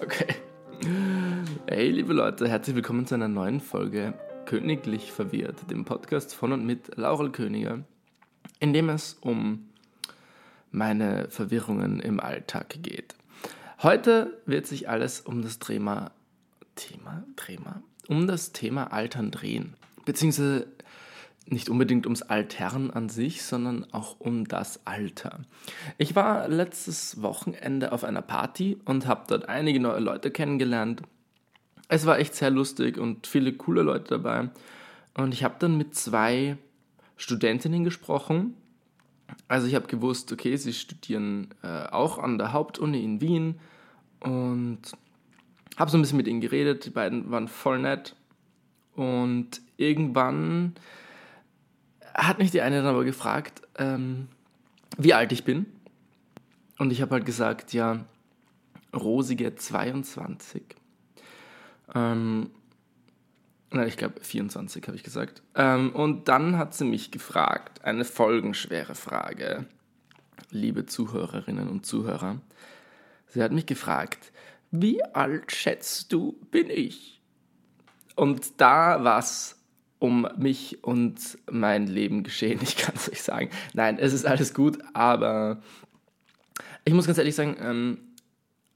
Okay. Hey, liebe Leute, herzlich willkommen zu einer neuen Folge Königlich Verwirrt, dem Podcast von und mit Laurel Königer, in dem es um meine Verwirrungen im Alltag geht. Heute wird sich alles um das Thema, Thema, Thema, um das Thema Altern drehen, beziehungsweise nicht unbedingt ums Altern an sich, sondern auch um das Alter. Ich war letztes Wochenende auf einer Party und habe dort einige neue Leute kennengelernt. Es war echt sehr lustig und viele coole Leute dabei. Und ich habe dann mit zwei Studentinnen gesprochen. Also ich habe gewusst, okay, sie studieren äh, auch an der Hauptuni in Wien und habe so ein bisschen mit ihnen geredet. Die beiden waren voll nett. Und irgendwann hat mich die eine dann aber gefragt, ähm, wie alt ich bin. Und ich habe halt gesagt, ja, rosige 22. Ähm, nein, ich glaube 24 habe ich gesagt. Ähm, und dann hat sie mich gefragt, eine folgenschwere Frage, liebe Zuhörerinnen und Zuhörer. Sie hat mich gefragt, wie alt schätzt du bin ich? Und da war es um mich und mein Leben geschehen. Ich kann es euch sagen. Nein, es ist alles gut, aber ich muss ganz ehrlich sagen, ähm,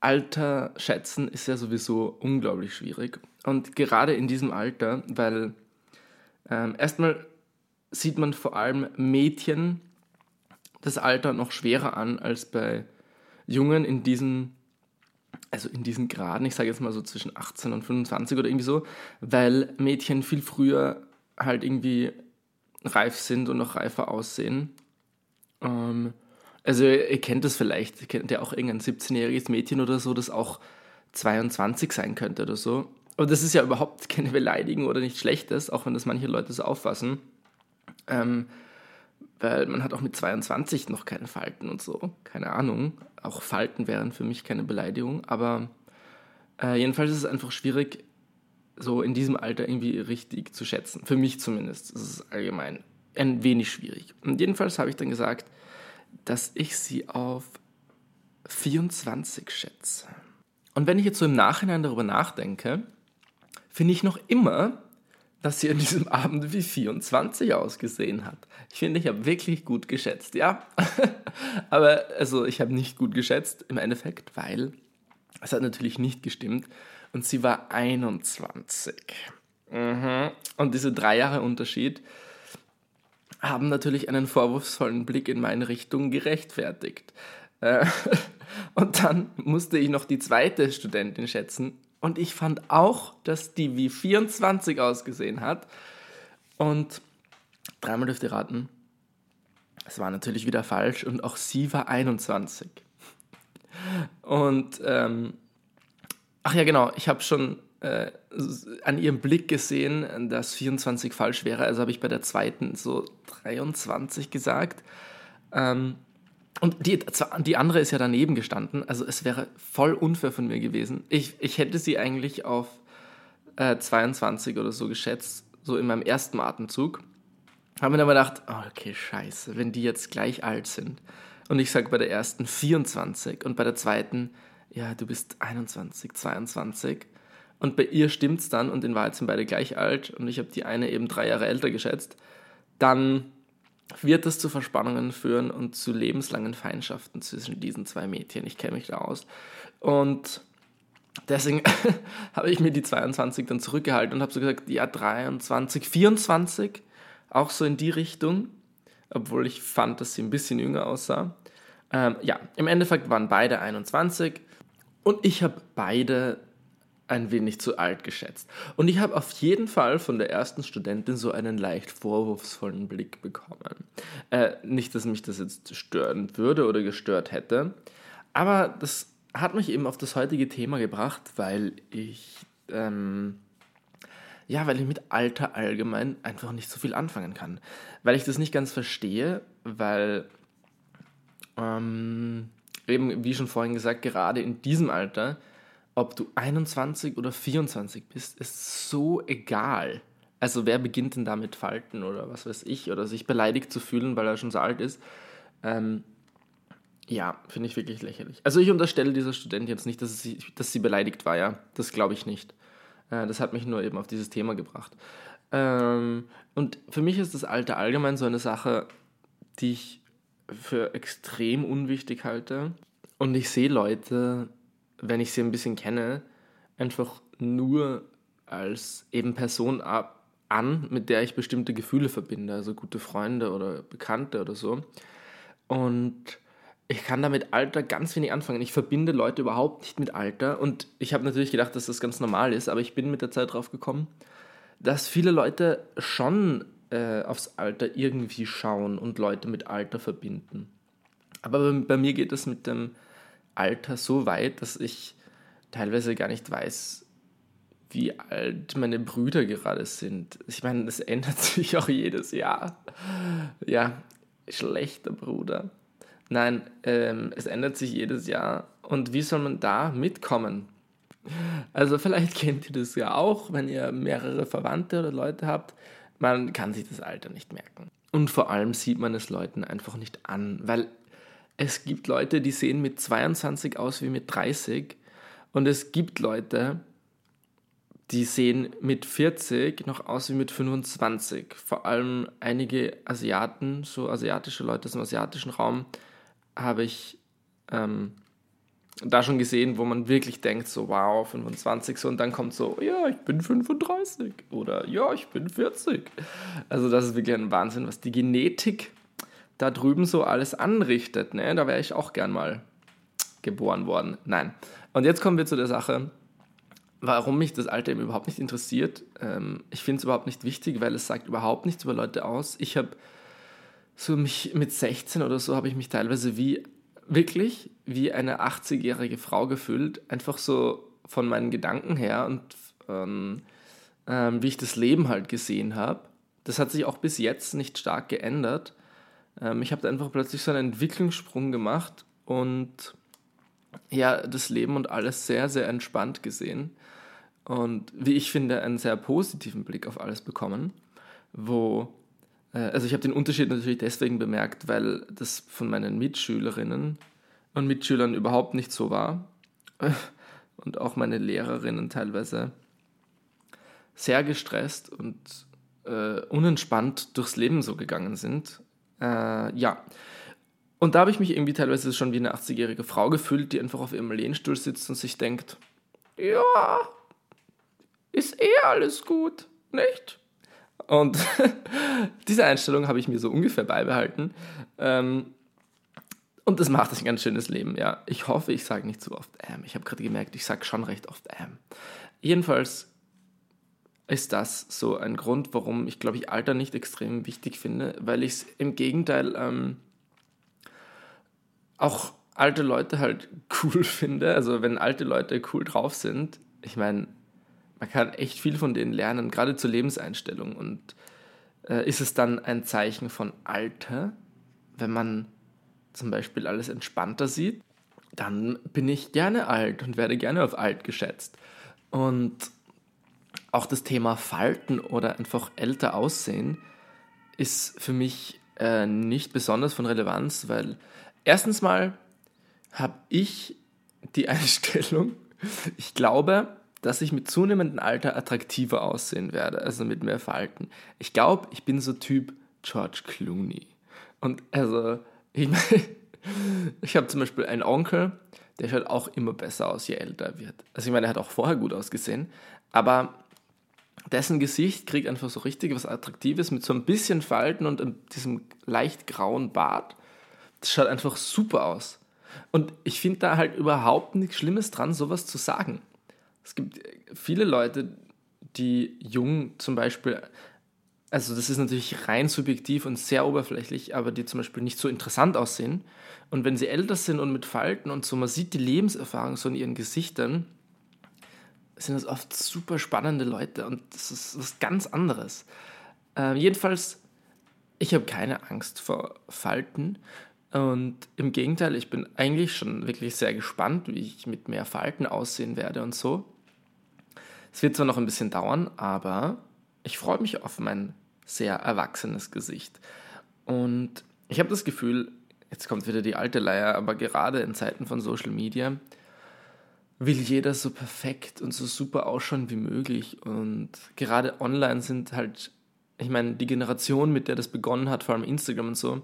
Alter schätzen ist ja sowieso unglaublich schwierig. Und gerade in diesem Alter, weil ähm, erstmal sieht man vor allem Mädchen das Alter noch schwerer an als bei Jungen in diesen also in diesen Graden, ich sage jetzt mal so zwischen 18 und 25 oder irgendwie so, weil Mädchen viel früher halt irgendwie reif sind und noch reifer aussehen. Ähm, also ihr kennt das vielleicht, ihr kennt ja auch irgendein 17-jähriges Mädchen oder so, das auch 22 sein könnte oder so. Aber das ist ja überhaupt keine Beleidigung oder nichts Schlechtes, auch wenn das manche Leute so auffassen. Ähm, weil man hat auch mit 22 noch keine Falten und so. Keine Ahnung. Auch Falten wären für mich keine Beleidigung. Aber äh, jedenfalls ist es einfach schwierig, so in diesem Alter irgendwie richtig zu schätzen. Für mich zumindest. Das ist allgemein ein wenig schwierig. Und jedenfalls habe ich dann gesagt, dass ich sie auf 24 schätze. Und wenn ich jetzt so im Nachhinein darüber nachdenke, finde ich noch immer, dass sie an diesem Abend wie 24 ausgesehen hat. Ich finde, ich habe wirklich gut geschätzt, ja. Aber also ich habe nicht gut geschätzt im Endeffekt, weil es hat natürlich nicht gestimmt und sie war 21. Mhm. Und diese drei Jahre Unterschied haben natürlich einen vorwurfsvollen Blick in meine Richtung gerechtfertigt. Äh, und dann musste ich noch die zweite Studentin schätzen. Und ich fand auch, dass die wie 24 ausgesehen hat. Und dreimal dürft ihr raten. Es war natürlich wieder falsch und auch sie war 21. Und ähm, Ach ja, genau. Ich habe schon äh, an ihrem Blick gesehen, dass 24 falsch wäre. Also habe ich bei der zweiten so 23 gesagt. Ähm, und die, die andere ist ja daneben gestanden. Also es wäre voll unfair von mir gewesen. Ich, ich hätte sie eigentlich auf äh, 22 oder so geschätzt, so in meinem ersten Atemzug. Habe mir dann gedacht, oh, okay, scheiße, wenn die jetzt gleich alt sind. Und ich sage bei der ersten 24 und bei der zweiten ja, du bist 21, 22. Und bei ihr stimmt es dann und in Wahrheit sind beide gleich alt und ich habe die eine eben drei Jahre älter geschätzt, dann wird das zu Verspannungen führen und zu lebenslangen Feindschaften zwischen diesen zwei Mädchen. Ich kenne mich da aus. Und deswegen habe ich mir die 22 dann zurückgehalten und habe so gesagt, ja, 23, 24, auch so in die Richtung, obwohl ich fand, dass sie ein bisschen jünger aussah. Ähm, ja, im Endeffekt waren beide 21 und ich habe beide ein wenig zu alt geschätzt. Und ich habe auf jeden Fall von der ersten Studentin so einen leicht vorwurfsvollen Blick bekommen. Äh, nicht, dass mich das jetzt stören würde oder gestört hätte, aber das hat mich eben auf das heutige Thema gebracht, weil ich, ähm, ja, weil ich mit Alter allgemein einfach nicht so viel anfangen kann. Weil ich das nicht ganz verstehe, weil, ähm, eben, wie schon vorhin gesagt, gerade in diesem Alter, ob du 21 oder 24 bist, ist so egal. Also wer beginnt denn damit Falten oder was weiß ich, oder sich beleidigt zu fühlen, weil er schon so alt ist. Ähm, Ja, finde ich wirklich lächerlich. Also ich unterstelle dieser Student jetzt nicht, dass sie, dass sie beleidigt war, ja. Das glaube ich nicht. Äh, das hat mich nur eben auf dieses Thema gebracht. Ähm, und für mich ist das Alter allgemein so eine Sache, die ich für extrem unwichtig halte. Und ich sehe Leute, wenn ich sie ein bisschen kenne, einfach nur als eben Person ab, an, mit der ich bestimmte Gefühle verbinde, also gute Freunde oder Bekannte oder so. Und ich kann da mit Alter ganz wenig anfangen. Ich verbinde Leute überhaupt nicht mit Alter. Und ich habe natürlich gedacht, dass das ganz normal ist, aber ich bin mit der Zeit drauf gekommen, dass viele Leute schon äh, aufs Alter irgendwie schauen und Leute mit Alter verbinden. Aber bei, bei mir geht es mit dem Alter so weit, dass ich teilweise gar nicht weiß, wie alt meine Brüder gerade sind. Ich meine, das ändert sich auch jedes Jahr. Ja, schlechter Bruder. Nein, ähm, es ändert sich jedes Jahr. Und wie soll man da mitkommen? Also vielleicht kennt ihr das ja auch, wenn ihr mehrere Verwandte oder Leute habt. Man kann sich das Alter nicht merken. Und vor allem sieht man es Leuten einfach nicht an, weil es gibt Leute, die sehen mit 22 aus wie mit 30 und es gibt Leute, die sehen mit 40 noch aus wie mit 25. Vor allem einige Asiaten, so asiatische Leute aus dem asiatischen Raum, habe ich ähm, da schon gesehen, wo man wirklich denkt, so wow, 25 so und dann kommt so, ja, ich bin 35 oder ja, ich bin 40. Also das ist wirklich ein Wahnsinn, was die Genetik da drüben so alles anrichtet. Ne? Da wäre ich auch gern mal geboren worden. Nein. Und jetzt kommen wir zu der Sache, warum mich das Alter eben überhaupt nicht interessiert. Ähm, ich finde es überhaupt nicht wichtig, weil es sagt überhaupt nichts über Leute aus. Ich habe so mich mit 16 oder so habe ich mich teilweise wie wirklich wie eine 80-jährige Frau gefühlt, einfach so von meinen Gedanken her und ähm, ähm, wie ich das Leben halt gesehen habe. Das hat sich auch bis jetzt nicht stark geändert. Ähm, ich habe einfach plötzlich so einen Entwicklungssprung gemacht und ja, das Leben und alles sehr, sehr entspannt gesehen. Und wie ich finde, einen sehr positiven Blick auf alles bekommen, wo also ich habe den Unterschied natürlich deswegen bemerkt, weil das von meinen Mitschülerinnen und Mitschülern überhaupt nicht so war. Und auch meine Lehrerinnen teilweise sehr gestresst und äh, unentspannt durchs Leben so gegangen sind. Äh, ja. Und da habe ich mich irgendwie teilweise schon wie eine 80-jährige Frau gefühlt, die einfach auf ihrem Lehnstuhl sitzt und sich denkt, ja, ist eh alles gut, nicht? Und diese Einstellung habe ich mir so ungefähr beibehalten. Ähm, und das macht ein ganz schönes Leben, ja. Ich hoffe, ich sage nicht zu oft ähm. Ich habe gerade gemerkt, ich sage schon recht oft ähm. Jedenfalls ist das so ein Grund, warum ich, glaube ich, Alter nicht extrem wichtig finde, weil ich es im Gegenteil ähm, auch alte Leute halt cool finde. Also wenn alte Leute cool drauf sind, ich meine, man kann echt viel von denen lernen, gerade zur Lebenseinstellung. Und äh, ist es dann ein Zeichen von Alter, wenn man zum Beispiel alles entspannter sieht, dann bin ich gerne alt und werde gerne auf alt geschätzt. Und auch das Thema Falten oder einfach älter aussehen ist für mich äh, nicht besonders von Relevanz, weil erstens mal habe ich die Einstellung, ich glaube, dass ich mit zunehmendem Alter attraktiver aussehen werde, also mit mehr Falten. Ich glaube, ich bin so Typ George Clooney. Und also, ich meine, ich habe zum Beispiel einen Onkel, der schaut auch immer besser aus, je älter er wird. Also ich meine, er hat auch vorher gut ausgesehen, aber dessen Gesicht kriegt einfach so richtig was Attraktives mit so ein bisschen Falten und diesem leicht grauen Bart. Das schaut einfach super aus. Und ich finde da halt überhaupt nichts Schlimmes dran, sowas zu sagen. Es gibt viele Leute, die jung zum Beispiel, also das ist natürlich rein subjektiv und sehr oberflächlich, aber die zum Beispiel nicht so interessant aussehen. Und wenn sie älter sind und mit Falten und so, man sieht die Lebenserfahrung so in ihren Gesichtern, sind das oft super spannende Leute und das ist was ganz anderes. Äh, jedenfalls, ich habe keine Angst vor Falten und im Gegenteil, ich bin eigentlich schon wirklich sehr gespannt, wie ich mit mehr Falten aussehen werde und so. Es wird zwar noch ein bisschen dauern, aber ich freue mich auf mein sehr erwachsenes Gesicht. Und ich habe das Gefühl, jetzt kommt wieder die alte Leier, aber gerade in Zeiten von Social Media will jeder so perfekt und so super ausschauen wie möglich. Und gerade online sind halt, ich meine, die Generation, mit der das begonnen hat, vor allem Instagram und so,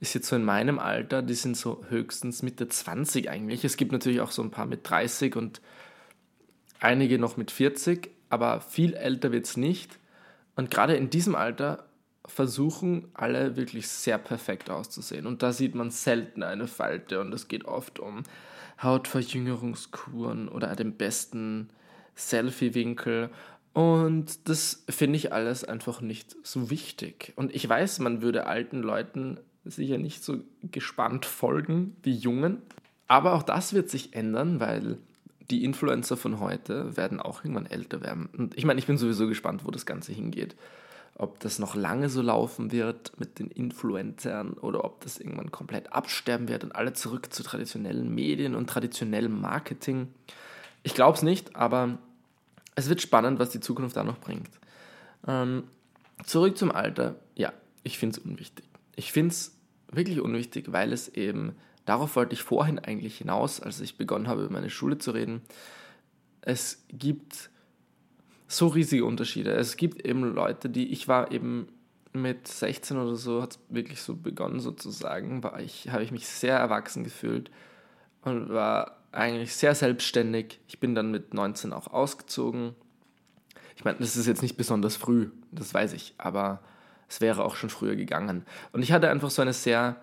ist jetzt so in meinem Alter, die sind so höchstens Mitte 20 eigentlich. Es gibt natürlich auch so ein paar mit 30 und einige noch mit 40, aber viel älter wird es nicht. Und gerade in diesem Alter versuchen alle wirklich sehr perfekt auszusehen. Und da sieht man selten eine Falte und es geht oft um Hautverjüngerungskuren oder den besten Selfie-Winkel. Und das finde ich alles einfach nicht so wichtig. Und ich weiß, man würde alten Leuten sicher nicht so gespannt folgen wie jungen. Aber auch das wird sich ändern, weil die Influencer von heute werden auch irgendwann älter werden. Und ich meine, ich bin sowieso gespannt, wo das Ganze hingeht ob das noch lange so laufen wird mit den Influencern oder ob das irgendwann komplett absterben wird und alle zurück zu traditionellen Medien und traditionellem Marketing. Ich glaube es nicht, aber es wird spannend, was die Zukunft da noch bringt. Ähm, zurück zum Alter. Ja, ich finde es unwichtig. Ich finde es wirklich unwichtig, weil es eben, darauf wollte ich vorhin eigentlich hinaus, als ich begonnen habe, über meine Schule zu reden. Es gibt so riesige Unterschiede. Es gibt eben Leute, die, ich war eben mit 16 oder so, hat es wirklich so begonnen sozusagen, war ich, habe ich mich sehr erwachsen gefühlt und war eigentlich sehr selbstständig. Ich bin dann mit 19 auch ausgezogen. Ich meine, das ist jetzt nicht besonders früh, das weiß ich, aber es wäre auch schon früher gegangen. Und ich hatte einfach so eine sehr,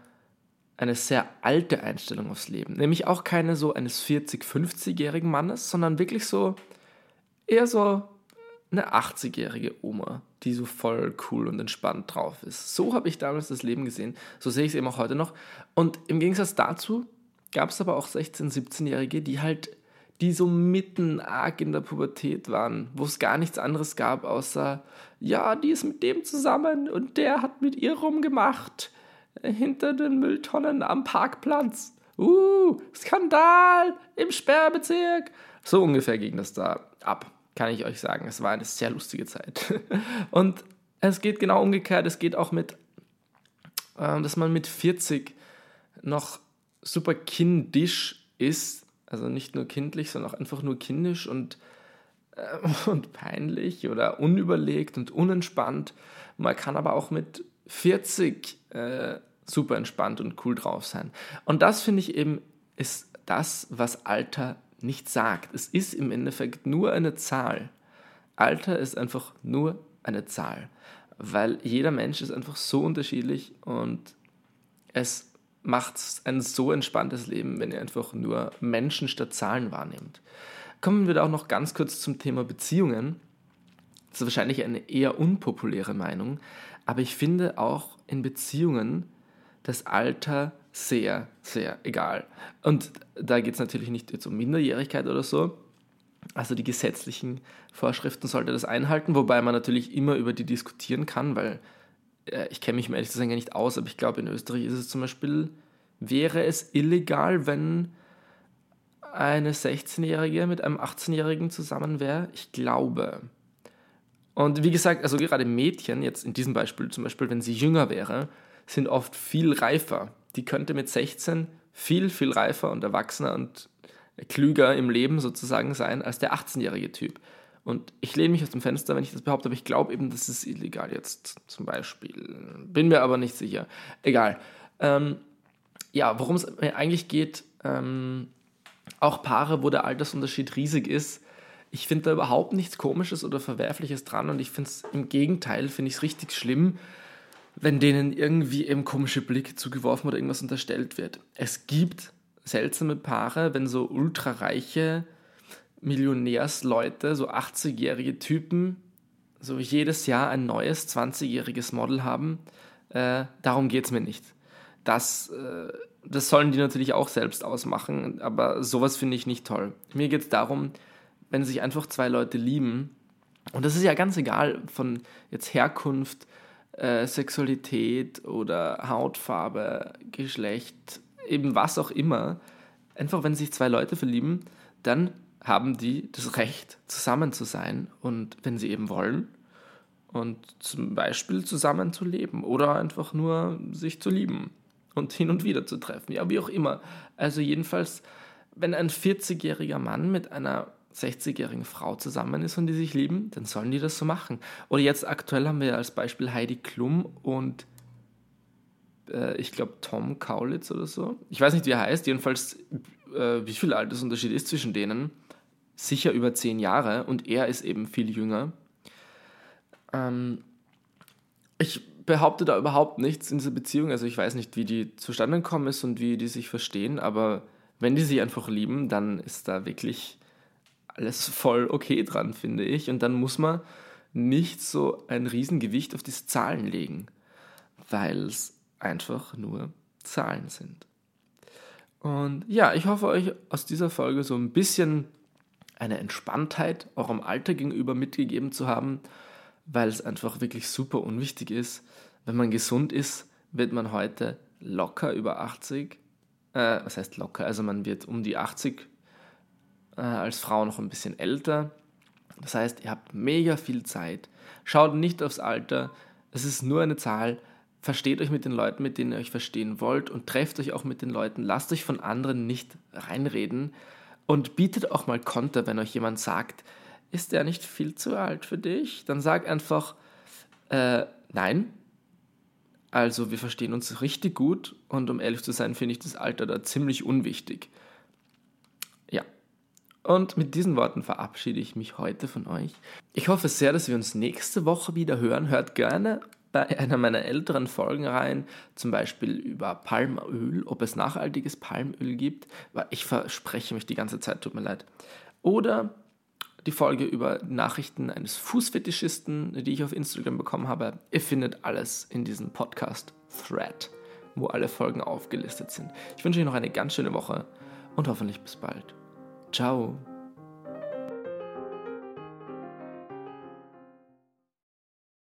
eine sehr alte Einstellung aufs Leben. Nämlich auch keine so eines 40-, 50-jährigen Mannes, sondern wirklich so eher so eine 80-jährige Oma, die so voll cool und entspannt drauf ist. So habe ich damals das Leben gesehen. So sehe ich es eben auch heute noch. Und im Gegensatz dazu gab es aber auch 16-, 17-Jährige, die halt, die so mitten arg in der Pubertät waren, wo es gar nichts anderes gab, außer, ja, die ist mit dem zusammen und der hat mit ihr rumgemacht. Hinter den Mülltonnen am Parkplatz. Uh, Skandal im Sperrbezirk. So ungefähr ging das da ab kann ich euch sagen. Es war eine sehr lustige Zeit. Und es geht genau umgekehrt. Es geht auch mit, äh, dass man mit 40 noch super kindisch ist. Also nicht nur kindlich, sondern auch einfach nur kindisch und, äh, und peinlich oder unüberlegt und unentspannt. Man kann aber auch mit 40 äh, super entspannt und cool drauf sein. Und das finde ich eben ist das, was Alter nicht sagt. Es ist im Endeffekt nur eine Zahl. Alter ist einfach nur eine Zahl, weil jeder Mensch ist einfach so unterschiedlich und es macht ein so entspanntes Leben, wenn ihr einfach nur Menschen statt Zahlen wahrnehmt. Kommen wir da auch noch ganz kurz zum Thema Beziehungen. Das ist wahrscheinlich eine eher unpopuläre Meinung, aber ich finde auch in Beziehungen das Alter sehr, sehr egal. Und da geht es natürlich nicht jetzt um Minderjährigkeit oder so. Also die gesetzlichen Vorschriften sollte das einhalten, wobei man natürlich immer über die diskutieren kann, weil äh, ich kenne mich ehrlich gesagt nicht aus, aber ich glaube in Österreich ist es zum Beispiel, wäre es illegal, wenn eine 16-Jährige mit einem 18-Jährigen zusammen wäre? Ich glaube. Und wie gesagt, also gerade Mädchen, jetzt in diesem Beispiel zum Beispiel, wenn sie jünger wäre, sind oft viel reifer die könnte mit 16 viel, viel reifer und erwachsener und klüger im Leben sozusagen sein als der 18-jährige Typ. Und ich lehne mich aus dem Fenster, wenn ich das behaupte, aber ich glaube eben, das ist illegal jetzt zum Beispiel. Bin mir aber nicht sicher. Egal. Ähm, ja, worum es eigentlich geht, ähm, auch Paare, wo der Altersunterschied riesig ist, ich finde da überhaupt nichts Komisches oder Verwerfliches dran und ich finde es im Gegenteil, finde ich es richtig schlimm, wenn denen irgendwie eben komische Blicke zugeworfen oder irgendwas unterstellt wird. Es gibt seltsame Paare, wenn so ultrareiche Millionärsleute, so 80-jährige Typen, so jedes Jahr ein neues 20-jähriges Model haben. Äh, darum geht es mir nicht. Das, äh, das sollen die natürlich auch selbst ausmachen, aber sowas finde ich nicht toll. Mir geht es darum, wenn sich einfach zwei Leute lieben, und das ist ja ganz egal von jetzt Herkunft, äh, Sexualität oder Hautfarbe, Geschlecht, eben was auch immer, einfach wenn sich zwei Leute verlieben, dann haben die das Recht, zusammen zu sein und wenn sie eben wollen und zum Beispiel zusammen zu leben oder einfach nur sich zu lieben. und hin und wieder zu treffen. Ja, wie auch immer. Also jedenfalls, wenn ein 40-jähriger Mann mit einer 60-jährigen Frau zusammen ist und die sich lieben, dann sollen die das so machen. Oder jetzt aktuell haben wir als Beispiel Heidi Klum und äh, ich glaube Tom Kaulitz oder so. Ich weiß nicht, wie er heißt. Jedenfalls, äh, wie viel Altersunterschied ist zwischen denen? Sicher über zehn Jahre und er ist eben viel jünger. Ähm, ich behaupte da überhaupt nichts in dieser Beziehung. Also ich weiß nicht, wie die zustande gekommen ist und wie die sich verstehen, aber wenn die sich einfach lieben, dann ist da wirklich alles voll okay dran, finde ich. Und dann muss man nicht so ein Riesengewicht auf diese Zahlen legen, weil es einfach nur Zahlen sind. Und ja, ich hoffe euch aus dieser Folge so ein bisschen eine Entspanntheit eurem Alter gegenüber mitgegeben zu haben, weil es einfach wirklich super unwichtig ist. Wenn man gesund ist, wird man heute locker über 80. Äh, was heißt locker? Also man wird um die 80 äh, als Frau noch ein bisschen älter. Das heißt, ihr habt mega viel Zeit. Schaut nicht aufs Alter. Es ist nur eine Zahl. Versteht euch mit den Leuten, mit denen ihr euch verstehen wollt und trefft euch auch mit den Leuten. Lasst euch von anderen nicht reinreden und bietet auch mal Konter, wenn euch jemand sagt, ist der nicht viel zu alt für dich? Dann sag einfach, äh, nein. Also wir verstehen uns richtig gut und um ehrlich zu sein, finde ich das Alter da ziemlich unwichtig. Und mit diesen Worten verabschiede ich mich heute von euch. Ich hoffe sehr, dass wir uns nächste Woche wieder hören. Hört gerne bei einer meiner älteren Folgen rein, zum Beispiel über Palmöl, ob es nachhaltiges Palmöl gibt. Ich verspreche mich die ganze Zeit, tut mir leid. Oder die Folge über Nachrichten eines Fußfetischisten, die ich auf Instagram bekommen habe. Ihr findet alles in diesem Podcast-Thread, wo alle Folgen aufgelistet sind. Ich wünsche euch noch eine ganz schöne Woche und hoffentlich bis bald. Ciao.